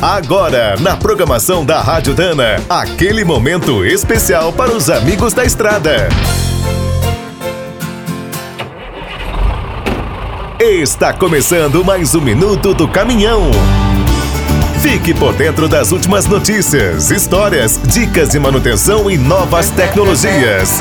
Agora, na programação da Rádio Dana, aquele momento especial para os amigos da estrada. Está começando mais um minuto do caminhão. Fique por dentro das últimas notícias, histórias, dicas de manutenção e novas tecnologias.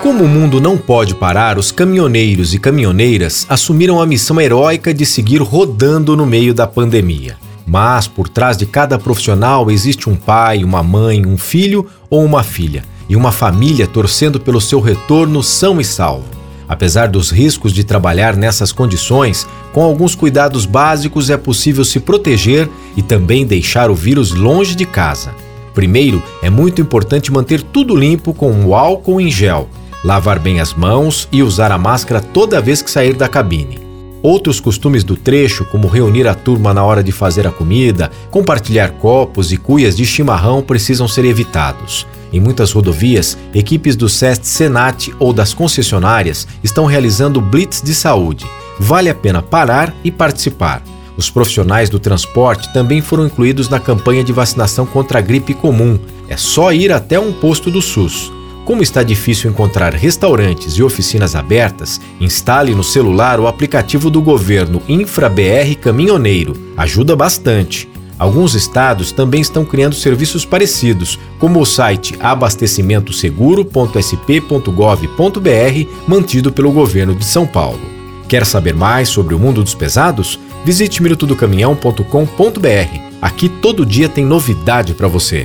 Como o mundo não pode parar, os caminhoneiros e caminhoneiras assumiram a missão heróica de seguir rodando no meio da pandemia. Mas por trás de cada profissional existe um pai, uma mãe, um filho ou uma filha, e uma família torcendo pelo seu retorno são e salvo. Apesar dos riscos de trabalhar nessas condições, com alguns cuidados básicos é possível se proteger e também deixar o vírus longe de casa. Primeiro, é muito importante manter tudo limpo com o álcool em gel, lavar bem as mãos e usar a máscara toda vez que sair da cabine. Outros costumes do trecho, como reunir a turma na hora de fazer a comida, compartilhar copos e cuias de chimarrão, precisam ser evitados. Em muitas rodovias, equipes do SEST Senat ou das concessionárias estão realizando blitz de saúde. Vale a pena parar e participar. Os profissionais do transporte também foram incluídos na campanha de vacinação contra a gripe comum. É só ir até um posto do SUS. Como está difícil encontrar restaurantes e oficinas abertas, instale no celular o aplicativo do governo InfraBR Caminhoneiro. Ajuda bastante. Alguns estados também estão criando serviços parecidos, como o site abastecimentoseguro.sp.gov.br, mantido pelo governo de São Paulo. Quer saber mais sobre o mundo dos pesados? Visite minutodocaminhão.com.br. Aqui todo dia tem novidade para você.